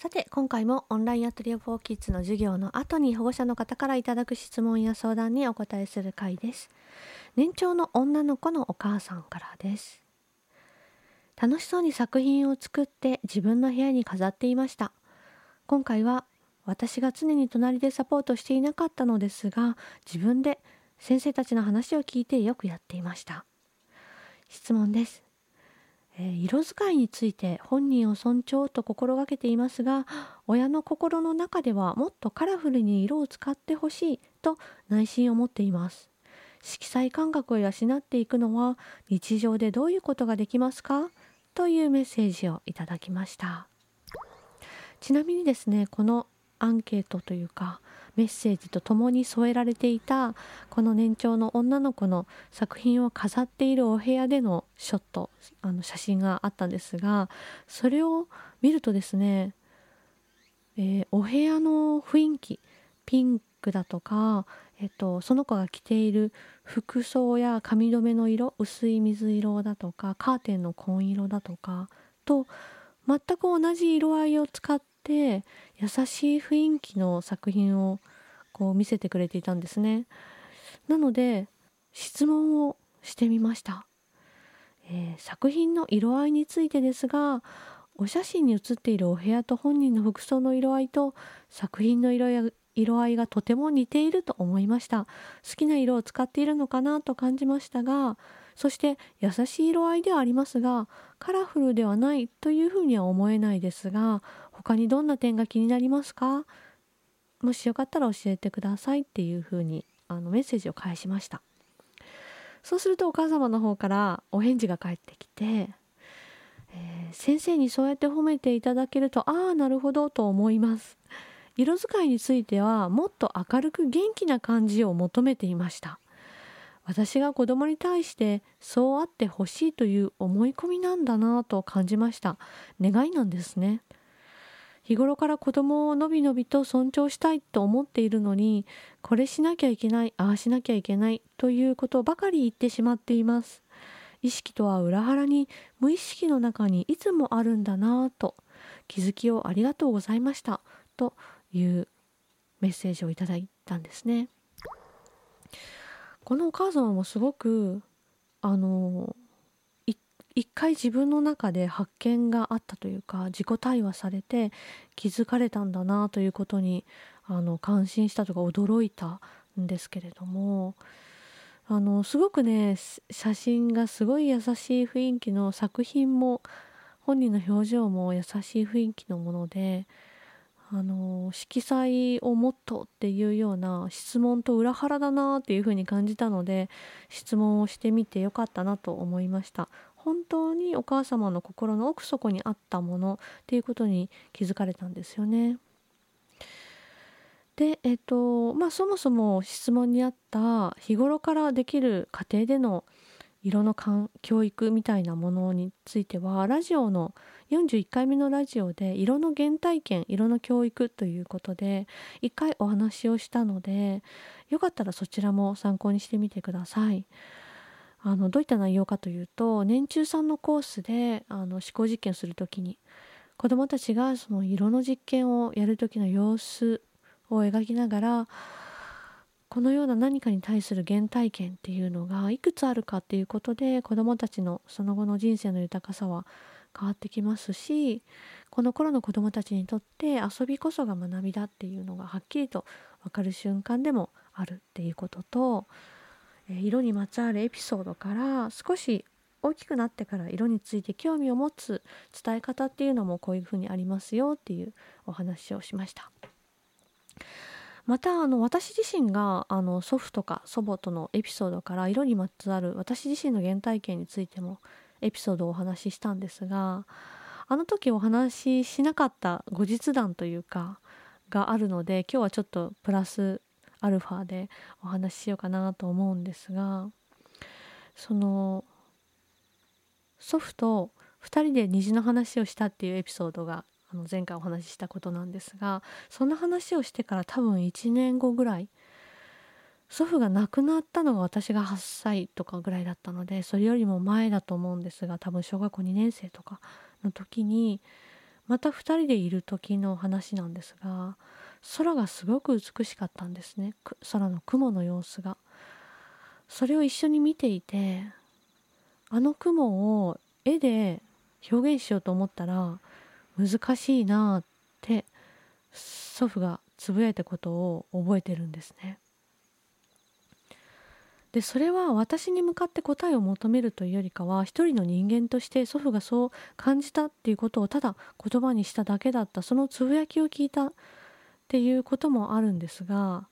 さて今回もオンラインアトリエフォーキッズの授業の後に保護者の方からいただく質問や相談にお答えする回です。年長の女の子のお母さんからです。楽しそうに作品を作って自分の部屋に飾っていました。今回は私が常に隣でサポートしていなかったのですが自分で先生たちの話を聞いてよくやっていました。質問です。え色使いについて本人を尊重と心がけていますが親の心の中ではもっとカラフルに色を使ってほしいと内心を持っています。色彩感覚を養っていくのは日常でどういうことができますか？というメッセージをいただきました。ちなみにですねこのアンケートというかメッセージとともに添えられていたこの年長の女の子の作品を飾っているお部屋でのショットあの写真があったんですがそれを見るとですね、えー、お部屋の雰囲気ピンクだとか、えっと、その子が着ている服装や髪留めの色薄い水色だとかカーテンの紺色だとかと全く同じ色合いを使って優しい雰囲気の作品をこう見せてくれていたんですね。なので質問をしてみました、えー、作品の色合いについてですがお写真に写っているお部屋と本人の服装の色合いと作品の色や色合いがとても似ていると思いました。好きな色を使っているのかなと感じましたがそして優しい色合いではありますがカラフルではないというふうには思えないですが他にどんな点が気になりますか？もしよかったら教えてくださいっていうふうにあのメッセージを返しました。そうするとお母様の方からお返事が返ってきて、えー、先生にそうやって褒めていただけるとああなるほどと思います。色使いについてはもっと明るく元気な感じを求めていました。私が子供に対してそうあってほしいという思い込みなんだなと感じました。願いなんですね。日頃から子供をのびのびと尊重したいと思っているのにこれしなきゃいけないああしなきゃいけないということばかり言ってしまっています。意識とは裏腹に無意識の中にいつもあるんだなぁと気づきをありがとうございましたというメッセージをいただいたんですね。このお母様もすごくあの一回自分の中で発見があったというか自己対話されて気づかれたんだなということにあの感心したとか驚いたんですけれどもあのすごくね写真がすごい優しい雰囲気の作品も本人の表情も優しい雰囲気のものであの色彩をもっとっていうような質問と裏腹だなっていうふうに感じたので質問をしてみてよかったなと思いました。本当にお母様の心の奥底にあったものっていうことに気づかれたんですよね。でえっとまあそもそも質問にあった日頃からできる家庭での色の教育みたいなものについてはラジオの41回目のラジオで色の原体験色の教育ということで1回お話をしたのでよかったらそちらも参考にしてみてください。あのどういった内容かというと年中さんのコースであの思考実験する時に子どもたちがその色の実験をやる時の様子を描きながらこのような何かに対する原体験っていうのがいくつあるかっていうことで子どもたちのその後の人生の豊かさは変わってきますしこの頃の子どもたちにとって遊びこそが学びだっていうのがはっきりと分かる瞬間でもあるっていうことと色にまつわるエピソードから少し大きくなってから色について興味を持つ伝え方っていうのもこういうふうにありますよっていうお話をしました。またあの私自身があの祖父とか祖母とのエピソードから色にまつわる私自身の原体験についてもエピソードをお話ししたんですがあの時お話ししなかった後日談というかがあるので今日はちょっとプラスアルファでお話ししようかなと思うんですがその祖父と2人で虹の話をしたっていうエピソードがあの前回お話ししたことなんですがその話をしてから多分1年後ぐらい祖父が亡くなったのが私が8歳とかぐらいだったのでそれよりも前だと思うんですが多分小学校2年生とかの時にまた2人でいる時の話なんですが空がすごく美しかったんですね空の雲の様子が。それを一緒に見ていてあの雲を絵で表現しようと思ったら難しいなって祖父がつぶやいたことを覚えてるんですね。でそれは私に向かって答えを求めるというよりかは一人の人間として祖父がそう感じたっていうことをただ言葉にしただけだったそのつぶやきを聞いたっていうこともあるんですが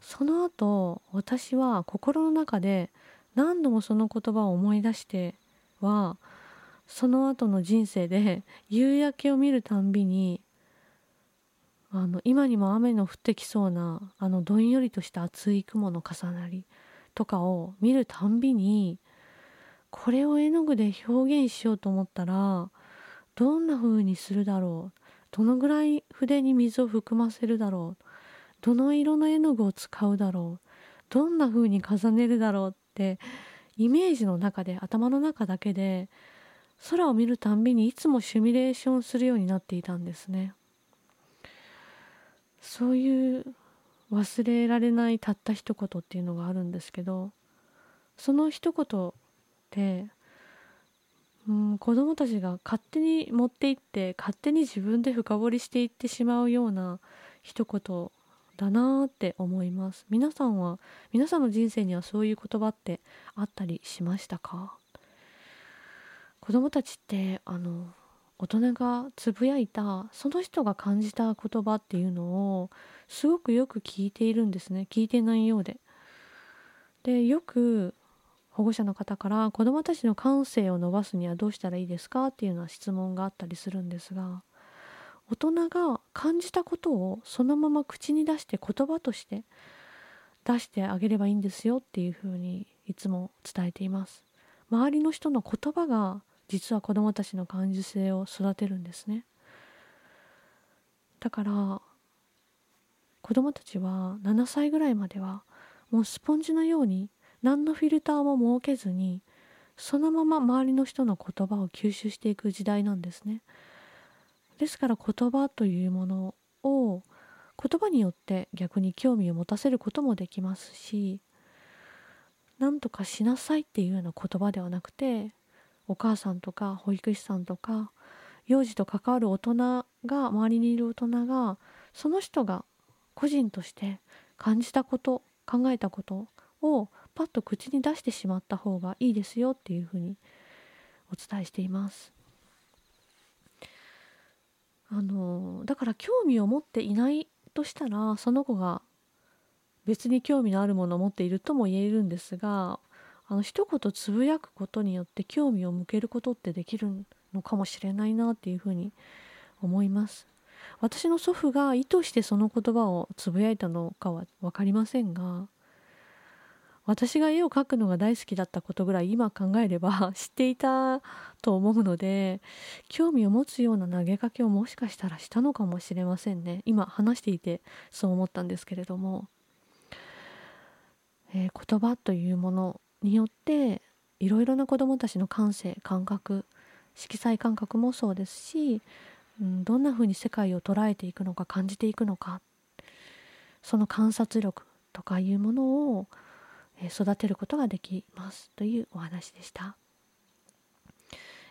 その後私は心の中で何度もその言葉を思い出してはその後の人生で 夕焼けを見るたんびにあの今にも雨の降ってきそうなあのどんよりとした厚い雲の重なりとかを見るたんびにこれを絵の具で表現しようと思ったらどんな風にするだろうどのぐらい筆に水を含ませるだろうどの色の絵の具を使うだろうどんな風に重ねるだろうってイメージの中で頭の中だけで空を見るたんびにいつもシミュレーションするようになっていたんですね。そういう忘れられないたった一言っていうのがあるんですけどその一言でうん子供たちが勝手に持っていって勝手に自分で深掘りしていってしまうような一言だなって思います。皆さんは皆さんの人生にはそういう言葉ってあったりしましたか？子供たちってあの大人がつぶやいたその人が感じた言葉っていうのをすごくよく聞いているんですね。聞いてないようで。でよく保護者の方から子どもたちの感性を伸ばすにはどうしたらいいですか？っていうような質問があったりするんですが大人が感じたことをそのまま口に出して言葉として出してあげればいいんですよっていうふうにいつも伝えています。周りの人の言葉が実は子どもたちの感受性を育てるんですね。だから子どもたちは7歳ぐらいまではもうスポンジのように何のフィルターも設けずにそのまま周りの人の言葉を吸収していく時代なんですね。ですから言葉というものを言葉によって逆に興味を持たせることもできますし何とかしなさいっていうような言葉ではなくてお母さんとか保育士さんとか幼児と関わる大人が周りにいる大人がその人が個人として感じたこと考えたことをパッと口に出してしまった方がいいですよっていうふうにお伝えしています。あのだから興味を持っていないとしたらその子が別に興味のあるものを持っているとも言えるんですがあの一言つぶやくことによって興味を向けることってできるのかもしれないなっていうふうに思います私の祖父が意図してその言葉をつぶやいたのかは分かりませんが私が絵を描くのが大好きだったことぐらい今考えれば 知っていたと思うので興味を持つような投げかけをもしかしたらしたのかもしれませんね。今話していてそう思ったんですけれども、えー、言葉というものによっていろいろな子どもたちの感性感覚色彩感覚もそうですし、うん、どんなふうに世界を捉えていくのか感じていくのかその観察力とかいうものを育てることができますというお話でした。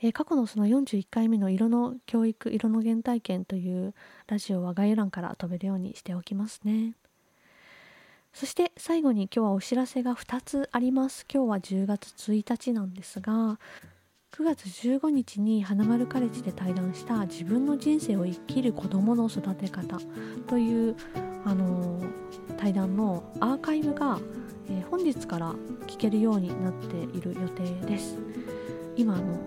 えー、過去のその41回目の色の教育色の原体験というラジオは概要欄から飛べるようにしておきますね。そして最後に今日はお知らせが2つあります。今日は10月1日なんですが9月15日に花丸カレッジで対談した自分の人生を生きる子どもの育て方というあの対談のアーカイブがえー、本日から聞けるようになっている予定です。今あの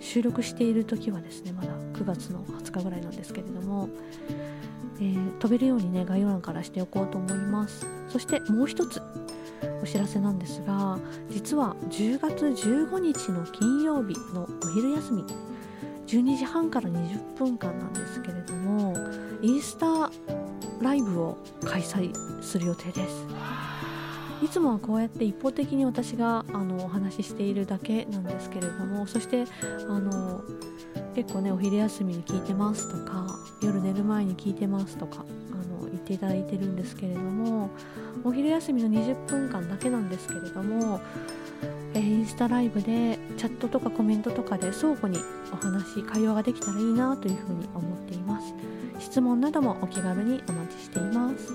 収録している時はですねまだ9月の20日ぐらいなんですけれども、えー、飛べるようにね概要欄からしておこうと思います。そしてもう一つお知らせなんですが実は10月15日の金曜日のお昼休み12時半から20分間なんですけれどもインスタライブを開催する予定です。いつもはこうやって一方的に私があのお話ししているだけなんですけれどもそしてあの結構ねお昼休みに聞いてますとか夜寝る前に聞いてますとかあの言っていただいてるんですけれどもお昼休みの20分間だけなんですけれども、えインスタライブでチャットとかコメントとかで相互にお話会話ができたらいいなというふうに思っています。質問などもお気軽にお待ちしています。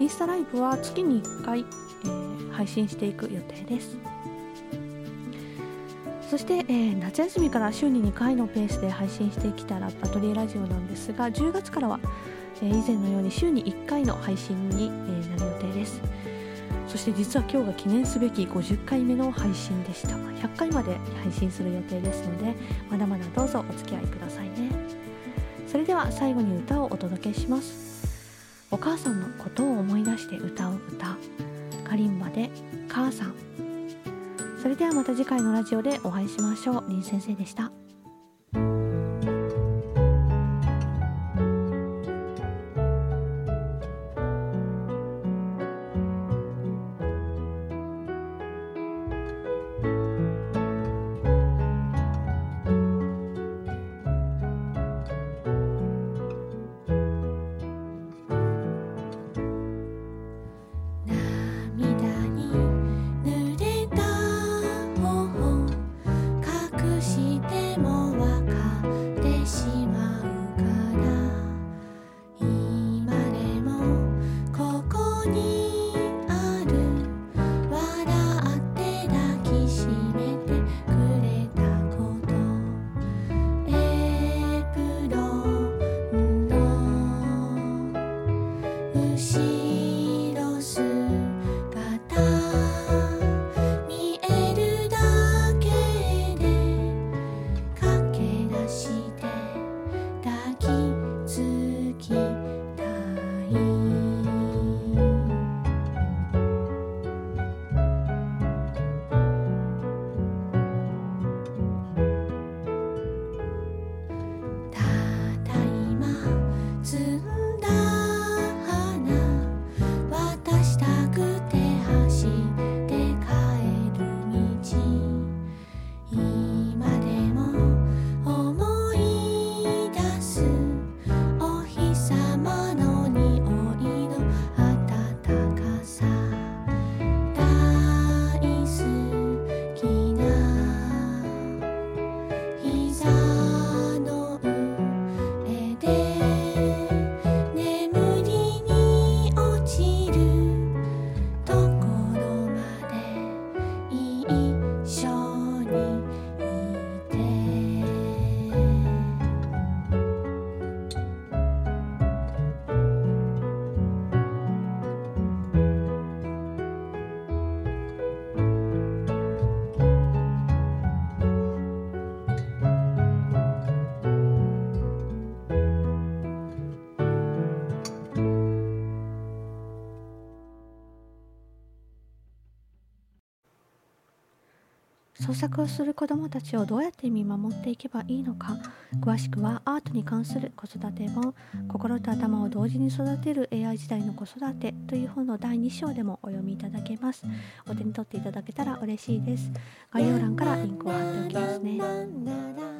インスタライブは月に1回、えー、配信していく予定です。そして、えー、夏休みから週に2回のペースで配信してきたらアトリエラジオなんですが10月からは、えー、以前のように週に1回の配信に、えー、なる予定です。そして実は今日が記念すべき50回目の配信でした。100回まで配信する予定ですのでまだまだどうぞお付き合いくださいね。それでは最後に歌をお届けします。お母さんのことを思い出して歌う歌カリンバで母さんそれではまた次回のラジオでお会いしましょう。林先生でした。創作をする子どもたちをどうやって見守っていけばいいのか詳しくはアートに関する子育て本「心と頭を同時に育てる AI 時代の子育て」という本の第2章でもお読みいただけます。お手に取っていただけたら嬉しいです。概要欄からリンクを貼っておきますね。